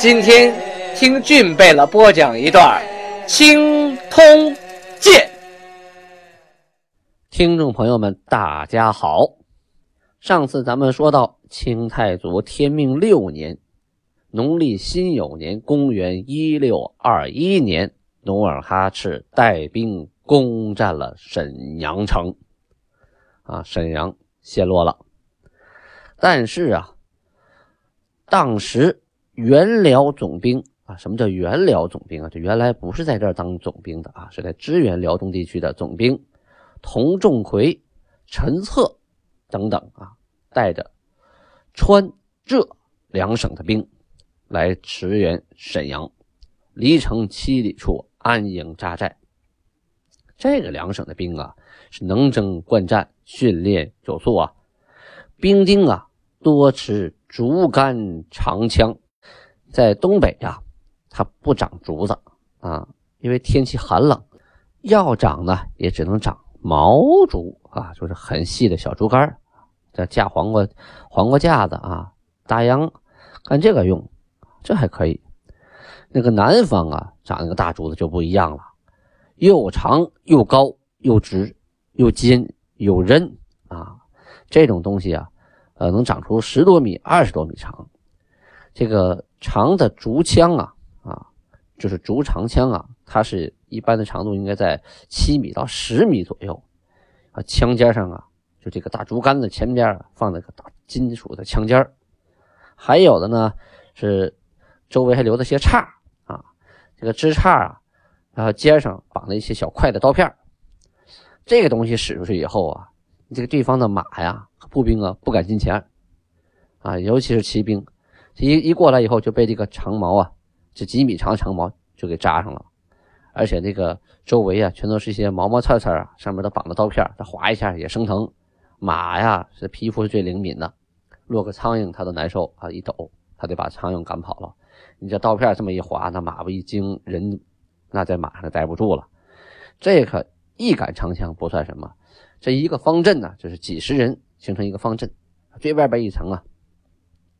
今天听俊贝勒播讲一段《青通剑》。听众朋友们，大家好。上次咱们说到清太祖天命六年，农历辛酉年，公元一六二一年，努尔哈赤带兵。攻占了沈阳城，啊，沈阳陷落了。但是啊，当时元辽总兵啊，什么叫元辽总兵啊？这原来不是在这儿当总兵的啊，是在支援辽东地区的总兵，童仲奎、陈策等等啊，带着川浙两省的兵来驰援沈阳，离城七里处安营扎寨。这个两省的兵啊，是能征惯战，训练有素啊。兵丁啊，多持竹竿长枪。在东北呀，它不长竹子啊，因为天气寒冷，要长呢，也只能长毛竹啊，就是很细的小竹竿这架黄瓜、黄瓜架子啊，大秧干这个用，这还可以。那个南方啊，长那个大竹子就不一样了。又长又高又直又尖又韧啊！这种东西啊，呃，能长出十多米、二十多米长。这个长的竹枪啊，啊，就是竹长枪啊，它是一般的长度应该在七米到十米左右啊。枪尖上啊，就这个大竹竿的前边放那个大金属的枪尖还有的呢是周围还留着些叉啊，这个枝叉啊。然后肩上绑了一些小块的刀片这个东西使出去以后啊，这个对方的马呀、步兵啊不敢近前啊，尤其是骑兵，一一过来以后就被这个长矛啊，这几米长的长矛就给扎上了，而且这个周围啊全都是一些毛毛刺刺啊，上面都绑着刀片它划一下也生疼。马呀是皮肤是最灵敏的，落个苍蝇它都难受啊，一抖它得把苍蝇赶跑了。你这刀片这么一划，那马不一惊人。那在马上待不住了，这可一杆长枪不算什么，这一个方阵呢，就是几十人形成一个方阵，最外边一层啊，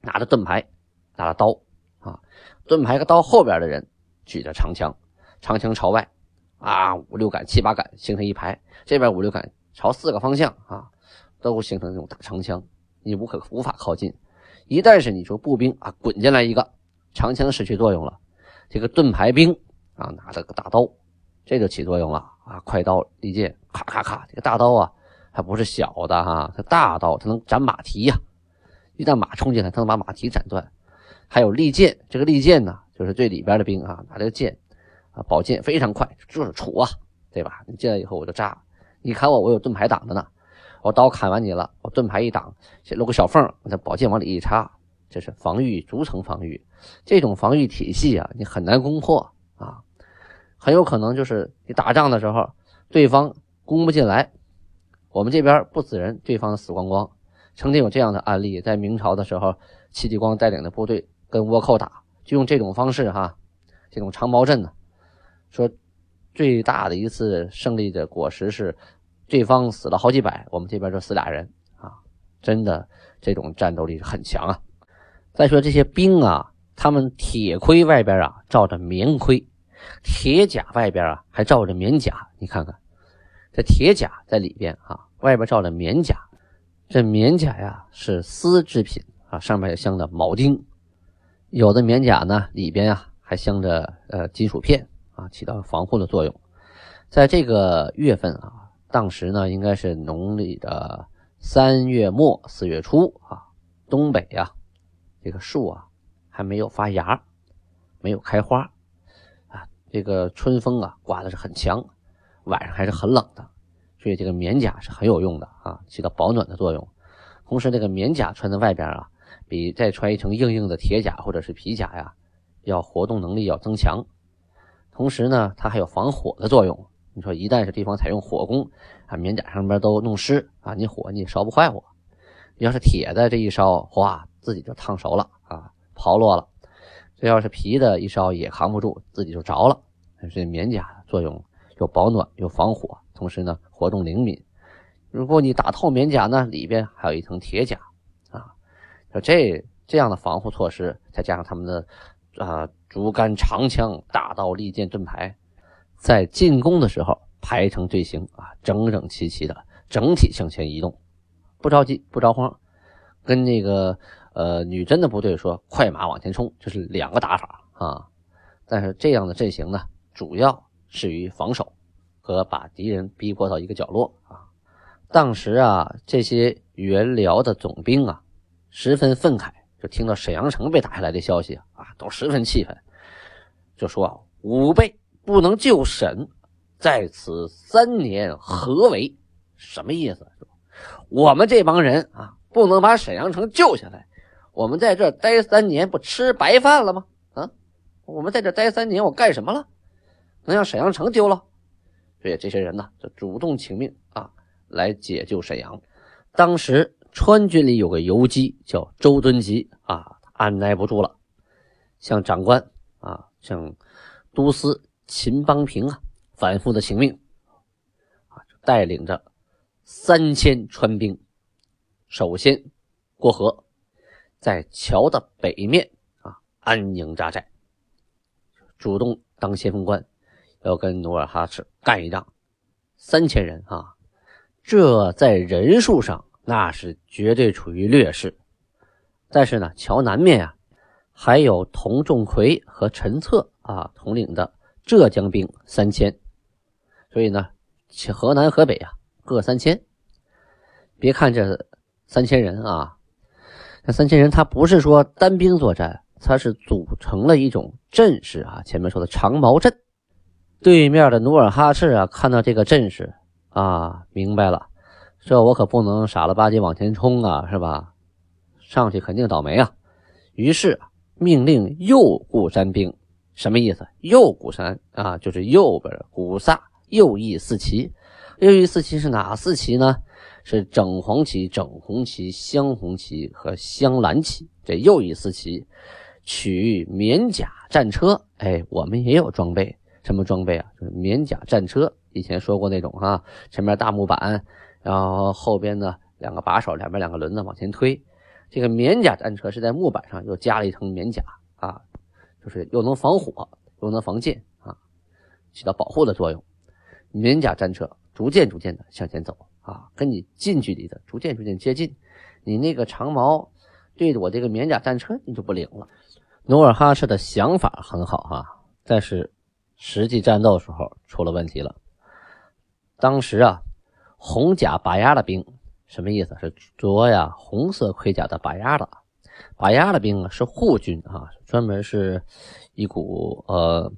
拿着盾牌，拿着刀啊，盾牌和刀后边的人举着长枪，长枪朝外啊，五六杆、七八杆形成一排，这边五六杆朝四个方向啊，都形成这种大长枪，你无可无法靠近。一旦是你说步兵啊滚进来一个，长枪失去作用了，这个盾牌兵。啊，拿着个大刀，这就起作用了啊！快刀利剑，咔咔咔，这个大刀啊，它不是小的哈，它大刀，它能斩马蹄呀。一旦马冲进来，它能把马蹄斩断。还有利剑，这个利剑呢，就是最里边的兵啊，拿这个剑啊，宝剑非常快，就是杵啊，对吧？你进来以后我就扎，你砍我，我有盾牌挡着呢。我刀砍完你了，我盾牌一挡，露个小缝，我这宝剑往里一插，这是防御，逐层防御。这种防御体系啊，你很难攻破啊。很有可能就是你打仗的时候，对方攻不进来，我们这边不死人，对方死光光。曾经有这样的案例，在明朝的时候，戚继光带领的部队跟倭寇打，就用这种方式哈，这种长矛阵呢，说最大的一次胜利的果实是对方死了好几百，我们这边就死俩人啊，真的这种战斗力很强啊。再说这些兵啊，他们铁盔外边啊罩着棉盔。铁甲外边啊还罩着棉甲，你看看，这铁甲在里边啊，外边罩着棉甲。这棉甲呀是丝制品啊，上面镶的铆钉。有的棉甲呢里边啊还镶着呃金属片啊，起到防护的作用。在这个月份啊，当时呢应该是农历的三月末四月初啊，东北呀这个树啊还没有发芽，没有开花啊。这个春风啊，刮的是很强，晚上还是很冷的，所以这个棉甲是很有用的啊，起到保暖的作用。同时，这个棉甲穿在外边啊，比再穿一层硬硬的铁甲或者是皮甲呀，要活动能力要增强，同时呢，它还有防火的作用。你说一旦是对方采用火攻，啊，棉甲上边都弄湿啊，你火你烧不坏我。要是铁的这一烧，哗，自己就烫熟了啊，刨落了。这要是皮的，一烧也扛不住，自己就着了。所以棉甲作用又保暖又防火，同时呢，活动灵敏。如果你打透棉甲呢，里边还有一层铁甲，说这这样的防护措施，再加上他们的啊竹竿长枪、大刀利剑盾牌，在进攻的时候排成队形啊，整整齐齐的，整体向前移动，不着急不着慌，跟那个呃女真的部队说快马往前冲，这是两个打法啊。但是这样的阵型呢，主要适于防守和把敌人逼迫到一个角落啊。当时啊，这些元辽的总兵啊，十分愤慨，就听到沈阳城被打下来的消息啊，都十分气愤，就说：“吾辈不能救沈，在此三年何为？什么意思？我们这帮人啊，不能把沈阳城救下来，我们在这待三年，不吃白饭了吗？啊，我们在这待三年，我干什么了？能让沈阳城丢了？所以这些人呢，就主动请命啊。”来解救沈阳。当时川军里有个游击叫周敦吉啊，按耐不住了，向长官啊，向都司秦邦平啊，反复的请命啊，带领着三千川兵，首先过河，在桥的北面啊安营扎寨，主动当先锋官，要跟努尔哈赤干一仗。三千人啊。这在人数上那是绝对处于劣势，但是呢，桥南面啊，还有童仲奎和陈策啊统领的浙江兵三千，所以呢，河南河北啊各三千。别看这三千人啊，这三千人他不是说单兵作战，他是组成了一种阵势啊。前面说的长矛阵，对面的努尔哈赤啊，看到这个阵势。啊，明白了，这我可不能傻了吧唧往前冲啊，是吧？上去肯定倒霉啊。于是命令右固山兵，什么意思？右固山啊，就是右边古萨右翼四旗。右翼四旗是哪四旗呢？是整黄旗、整红旗、镶红旗和镶蓝旗。这右翼四旗取棉甲战车，哎，我们也有装备，什么装备啊？就是棉甲战车。以前说过那种哈，前面大木板，然后后边呢两个把手，两边两个轮子往前推。这个棉甲战车是在木板上又加了一层棉甲啊，就是又能防火又能防箭啊，起到保护的作用。棉甲战车逐渐逐渐的向前走啊，跟你近距离的逐渐逐渐接近。你那个长矛对着我这个棉甲战车，你就不灵了。努尔哈赤的想法很好哈，但是实际战斗时候出了问题了。当时啊，红甲拔牙的兵什么意思？是着呀红色盔甲的拔牙的，拔牙的兵啊是护军啊，专门是一股呃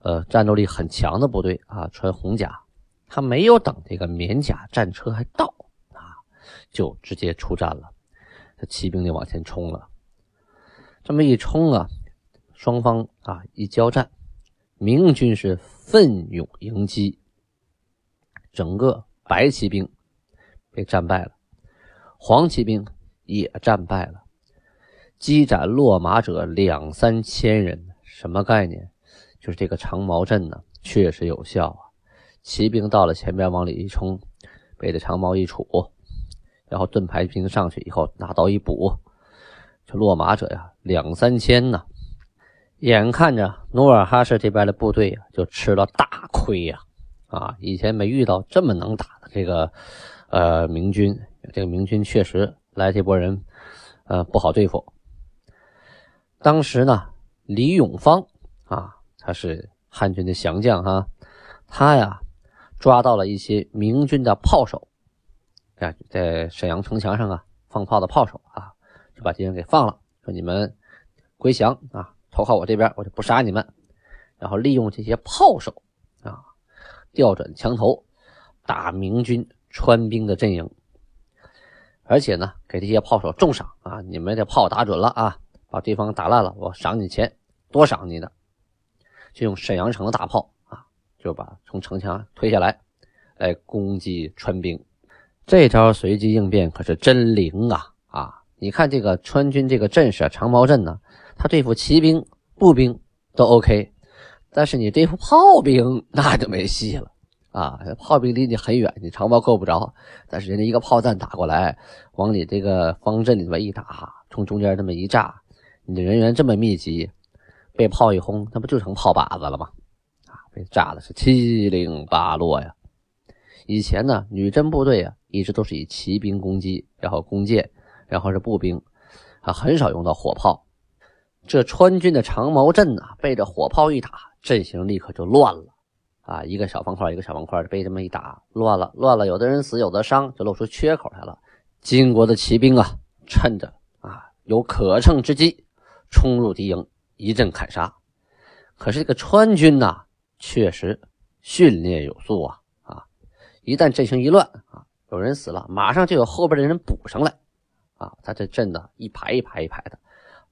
呃战斗力很强的部队啊，穿红甲，他没有等这个棉甲战车还到啊，就直接出战了，这骑兵就往前冲了，这么一冲啊，双方啊一交战，明军是奋勇迎击。整个白骑兵被战败了，黄骑兵也战败了，击斩落马者两三千人。什么概念？就是这个长矛阵呢，确实有效啊。骑兵到了前边往里一冲，被这长矛一杵，然后盾牌兵上去以后拿刀一补，这落马者呀两三千呢。眼看着努尔哈赤这边的部队啊，就吃了大亏呀。啊以前没遇到这么能打的这个，呃，明军。这个明军确实来这波人，呃，不好对付。当时呢，李永芳啊，他是汉军的降将哈，他呀抓到了一些明军的炮手，啊，在沈阳城墙上啊放炮的炮手啊，就把敌人给放了，说你们归降啊，投靠我这边，我就不杀你们。然后利用这些炮手。调转枪头，打明军川兵的阵营，而且呢，给这些炮手重赏啊！你们这炮打准了啊，把对方打烂了，我赏你钱，多赏你的，就用沈阳城的大炮啊，就把从城墙推下来，来攻击川兵。这招随机应变可是真灵啊！啊，你看这个川军这个阵势，长矛阵呢，他对付骑兵、步兵都 OK，但是你对付炮兵那就没戏了啊！炮兵离你很远，你长矛够不着，但是人家一个炮弹打过来，往你这个方阵里面一打，从中间这么一炸，你的人员这么密集，被炮一轰，那不就成炮靶子了吗？啊，被炸的是七零八落呀！以前呢，女真部队啊。一直都是以骑兵攻击，然后弓箭，然后是步兵，啊，很少用到火炮。这川军的长矛阵呢，被这火炮一打，阵型立刻就乱了，啊，一个小方块一个小方块被这么一打，乱了，乱了，有的人死，有的伤，就露出缺口来了。金国的骑兵啊，趁着啊有可乘之机，冲入敌营，一阵砍杀。可是这个川军呐，确实训练有素啊，啊，一旦阵型一乱啊。有人死了，马上就有后边的人补上来，啊，他这阵呢一排一排一排的，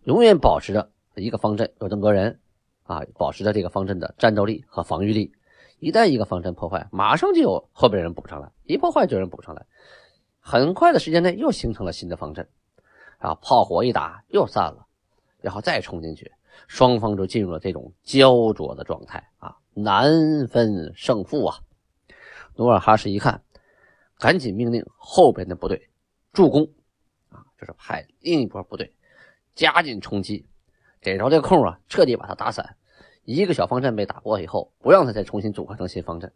永远保持着一个方阵有这么多人，啊，保持着这个方阵的战斗力和防御力。一旦一个方阵破坏，马上就有后边人补上来，一破坏就有人补上来，很快的时间内又形成了新的方阵，啊，炮火一打又散了，然后再冲进去，双方就进入了这种焦灼的状态啊，难分胜负啊。努尔哈赤一看。赶紧命令后边的部队助攻，啊，就是派另一波部队加紧冲击，逮着这空啊，彻底把他打散。一个小方阵被打过以后，不让他再重新组合成新方阵，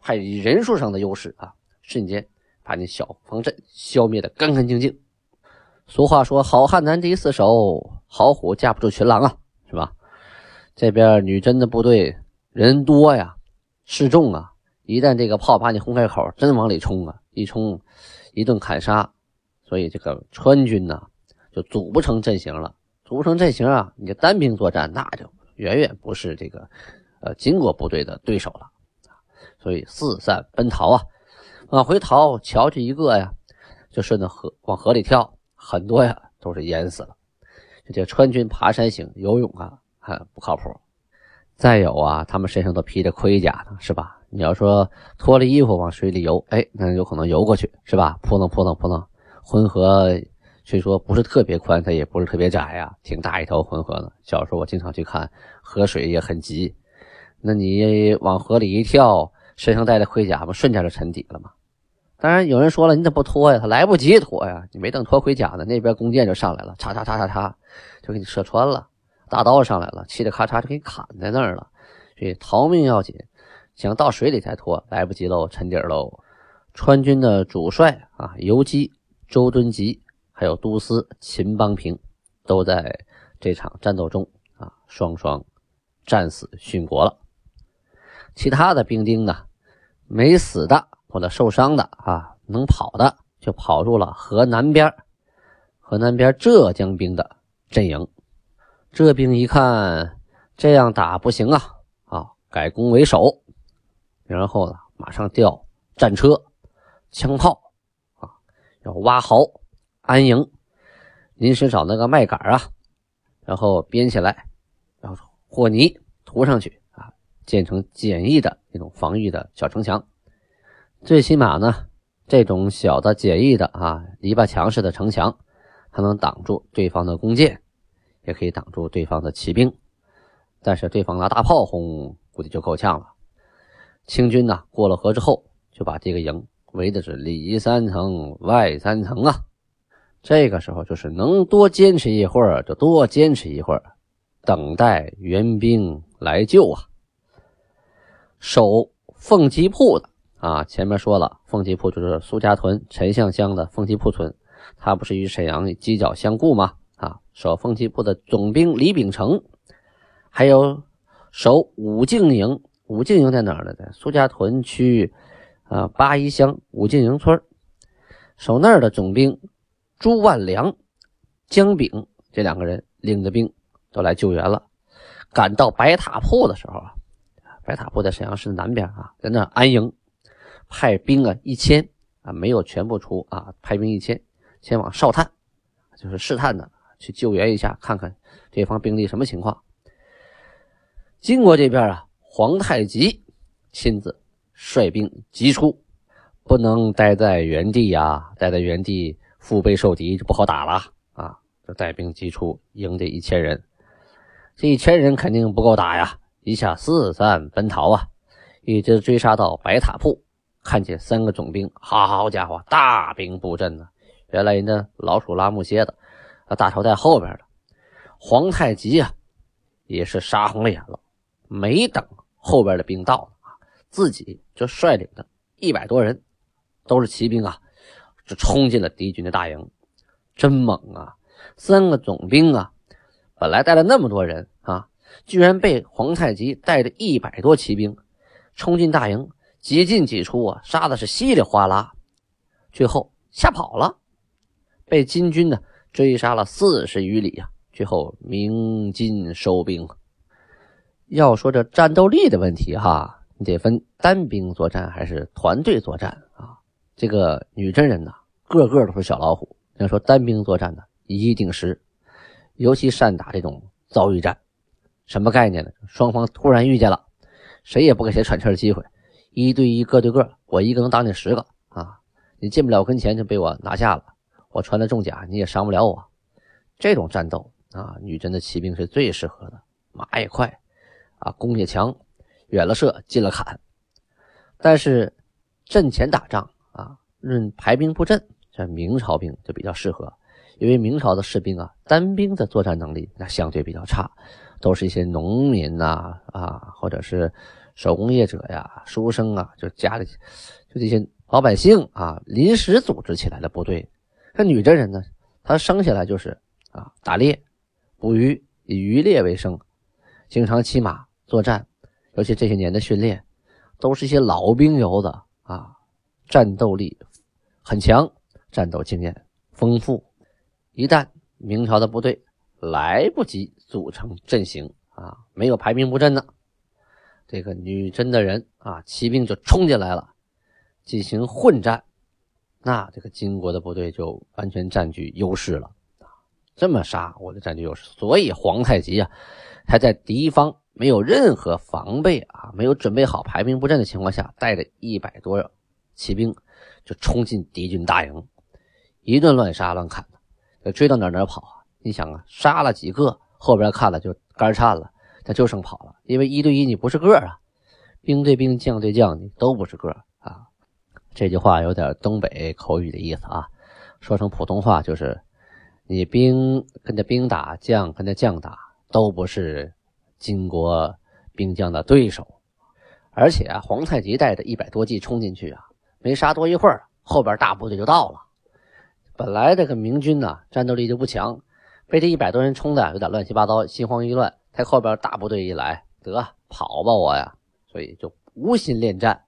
派以人数上的优势啊，瞬间把那小方阵消灭的干干净净。俗话说：“好汉难敌四手，好虎架不住群狼啊，是吧？”这边女真的部队人多呀，势众啊。一旦这个炮把你轰开口，真往里冲啊！一冲，一顿砍杀，所以这个川军呢就组不成阵型了。组成阵型啊，你单兵作战那就远远不是这个呃金国部队的对手了所以四散奔逃啊，往回逃，瞧去一个呀，就顺着河往河里跳，很多呀都是淹死了。这叫川军爬山行游泳啊，还不靠谱。再有啊，他们身上都披着盔甲呢，是吧？你要说脱了衣服往水里游，哎，那有可能游过去，是吧？扑棱扑棱扑棱，浑河虽说不是特别宽，它也不是特别窄呀，挺大一条浑河呢。小时候我经常去看，河水也很急。那你往河里一跳，身上带的盔甲不瞬间就沉底了吗？当然有人说了，你怎么不脱呀？他来不及脱呀，你没等脱盔甲呢，那边弓箭就上来了，嚓嚓嚓嚓嚓，就给你射穿了。大刀上来了，嘁哩咔嚓就给你砍在那儿了。所以逃命要紧。想到水里才脱，来不及喽，沉底喽。川军的主帅啊，游击周敦吉，还有都司秦邦平，都在这场战斗中啊，双双战死殉国了。其他的兵丁呢，没死的或者受伤的啊，能跑的就跑入了河南边，河南边浙江兵的阵营。这兵一看这样打不行啊，啊，改攻为守。然后呢，马上调战车、枪炮啊，要挖壕、安营，临时找那个麦秆啊，然后编起来，然后和泥涂上去啊，建成简易的那种防御的小城墙。最起码呢，这种小的简易的啊篱笆墙式的城墙，它能挡住对方的弓箭，也可以挡住对方的骑兵。但是对方拿大炮轰，估计就够呛了。清军呢，过了河之后，就把这个营围的是里三层外三层啊。这个时候就是能多坚持一会儿就多坚持一会儿，等待援兵来救啊。守凤吉铺的啊，前面说了，凤吉铺就是苏家屯陈巷乡的凤吉铺村，它不是与沈阳犄角相顾吗？啊，守凤吉铺的总兵李秉成，还有守武靖营。武靖营在哪儿呢？在苏家屯区啊八一乡武靖营村守那儿的总兵朱万良、姜炳这两个人领着兵都来救援了。赶到白塔铺的时候啊，白塔铺在沈阳市南边啊，在那安营，派兵啊一千啊，没有全部出啊，派兵一千前往哨探，就是试探的去救援一下，看看对方兵力什么情况。金国这边啊，皇太极亲自率兵急出，不能待在原地呀，待在原地腹背受敌就不好打了啊！就带兵急出，迎这一千人。这一千人肯定不够打呀，一下四散奔逃啊，一直追杀到白塔铺，看见三个总兵，好家伙，大兵布阵呢！原来人家老鼠拉木楔的，啊，大头在后边的皇太极啊，也是杀红了眼了。没等后边的兵到啊，自己就率领的一百多人，都是骑兵啊，就冲进了敌军的大营，真猛啊！三个总兵啊，本来带了那么多人啊，居然被皇太极带着一百多骑兵冲进大营，几进几出啊，杀的是稀里哗啦，最后吓跑了，被金军呢追杀了四十余里呀，最后鸣金收兵。要说这战斗力的问题哈，你得分单兵作战还是团队作战？这个女真人呐，个个都是小老虎。要说单兵作战呢，一定十，尤其善打这种遭遇战。什么概念呢？双方突然遇见了，谁也不给谁喘气的机会，一对一，个对个，我一个能打你十个啊！你进不了我跟前就被我拿下了，我穿的重甲你也伤不了我。这种战斗啊，女真的骑兵是最适合的，马也快。啊，攻也强，远了射，近了砍。但是阵前打仗论排兵布阵，这明朝兵就比较适合，因为明朝的士兵啊，单兵的作战能力那相对比较差，都是一些农民呐啊，或者是手工业者呀、书生啊，就家里就这些老百姓啊，临时组织起来的部队。这女真人呢，她生下来就是啊，打猎、捕鱼，以渔猎为生，经常骑马。作战，尤其这些年的训练，都是一些老兵油子啊，战斗力很强，战斗经验丰富。一旦明朝的部队来不及组成阵型啊，没有排兵布阵呢，这个女真的人啊，骑兵就冲进来了，进行混战，那这个金国的部队就完全占据优势了啊！这么杀，我就占据优势。所以皇太极啊，还在敌方。没有任何防备啊，没有准备好排兵布阵的情况下，带着一百多骑兵就冲进敌军大营，一顿乱杀乱砍，追到哪哪跑啊！你想啊，杀了几个，后边看了就肝颤了，他就剩跑了，因为一对一你不是个啊，兵对兵，将对将，你都不是个啊。这句话有点东北口语的意思啊，说成普通话就是：你兵跟着兵打，将跟着将打，都不是。金国兵将的对手，而且啊，皇太极带着一百多骑冲进去啊，没杀多一会儿，后边大部队就到了。本来这个明军呢，战斗力就不强，被这一百多人冲的有点乱七八糟，心慌意乱。他后边大部队一来，得跑吧我呀，所以就无心恋战。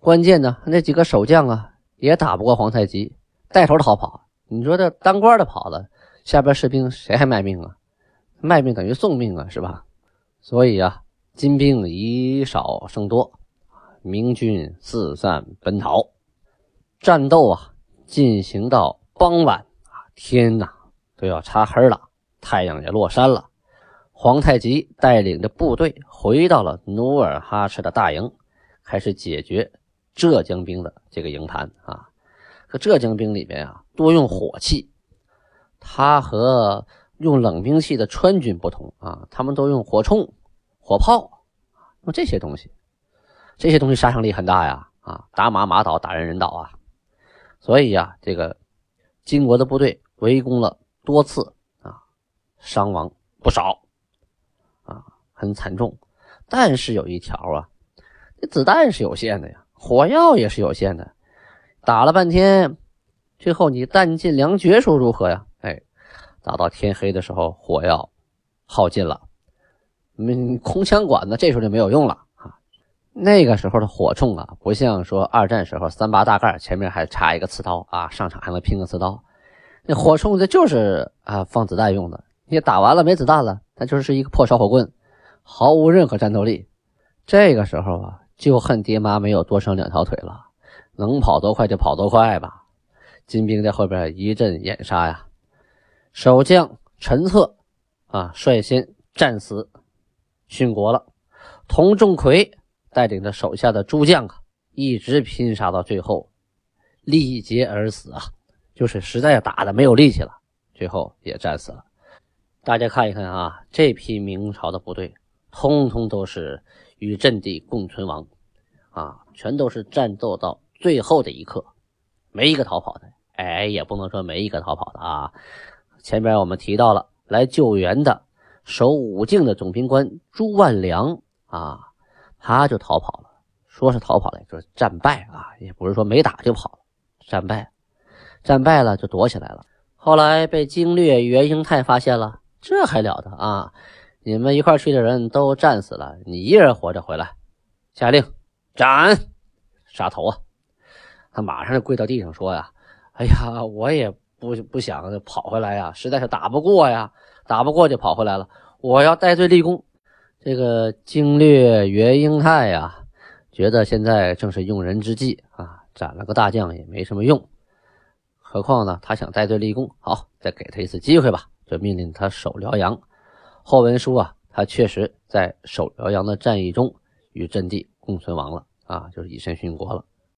关键呢，那几个守将啊，也打不过皇太极，带头逃跑。你说这当官的跑了，下边士兵谁还卖命啊？卖命等于送命啊，是吧？所以啊，金兵以少胜多，明军四散奔逃。战斗啊，进行到傍晚啊，天呐都要擦黑了，太阳也落山了。皇太极带领着部队回到了努尔哈赤的大营，开始解决浙江兵的这个营盘啊。可浙江兵里面啊，多用火器，他和用冷兵器的川军不同啊，他们都用火铳。火炮，用这些东西，这些东西杀伤力很大呀！啊，打马马倒，打人人倒啊！所以呀，这个金国的部队围攻了多次啊，伤亡不少啊，很惨重。但是有一条啊，这子弹是有限的呀，火药也是有限的。打了半天，最后你弹尽粮绝，说如何呀？哎，打到天黑的时候，火药耗尽了。嗯，空枪管子这时候就没有用了。那个时候的火铳啊，不像说二战时候三八大盖前面还插一个刺刀啊，上场还能拼个刺刀。那火铳这就是啊放子弹用的。你打完了没子弹了，那就是一个破烧火棍，毫无任何战斗力。这个时候啊，就恨爹妈没有多生两条腿了，能跑多快就跑多快吧。金兵在后边一阵掩杀呀，守将陈策啊率先战死。殉国了，童仲奎带领着手下的诸将啊，一直拼杀到最后，力竭而死啊，就是实在打的没有力气了，最后也战死了。大家看一看啊，这批明朝的部队，通通都是与阵地共存亡啊，全都是战斗到最后的一刻，没一个逃跑的。哎，也不能说没一个逃跑的啊。前边我们提到了来救援的守武境的总兵官朱万良。啊，他就逃跑了，说是逃跑了，就是战败啊，也不是说没打就跑了，战败，战败了就躲起来了。后来被经略袁英泰发现了，这还了得啊！你们一块去的人都战死了，你一人活着回来，下令斩，杀头啊！他马上就跪到地上说呀：“哎呀，我也不不想跑回来呀，实在是打不过呀，打不过就跑回来了，我要戴罪立功。”这个经略袁英泰呀，觉得现在正是用人之际啊，斩了个大将也没什么用，何况呢，他想戴罪立功，好，再给他一次机会吧，就命令他守辽阳。后文书啊，他确实在守辽阳的战役中与阵地共存亡了啊，就是以身殉国了。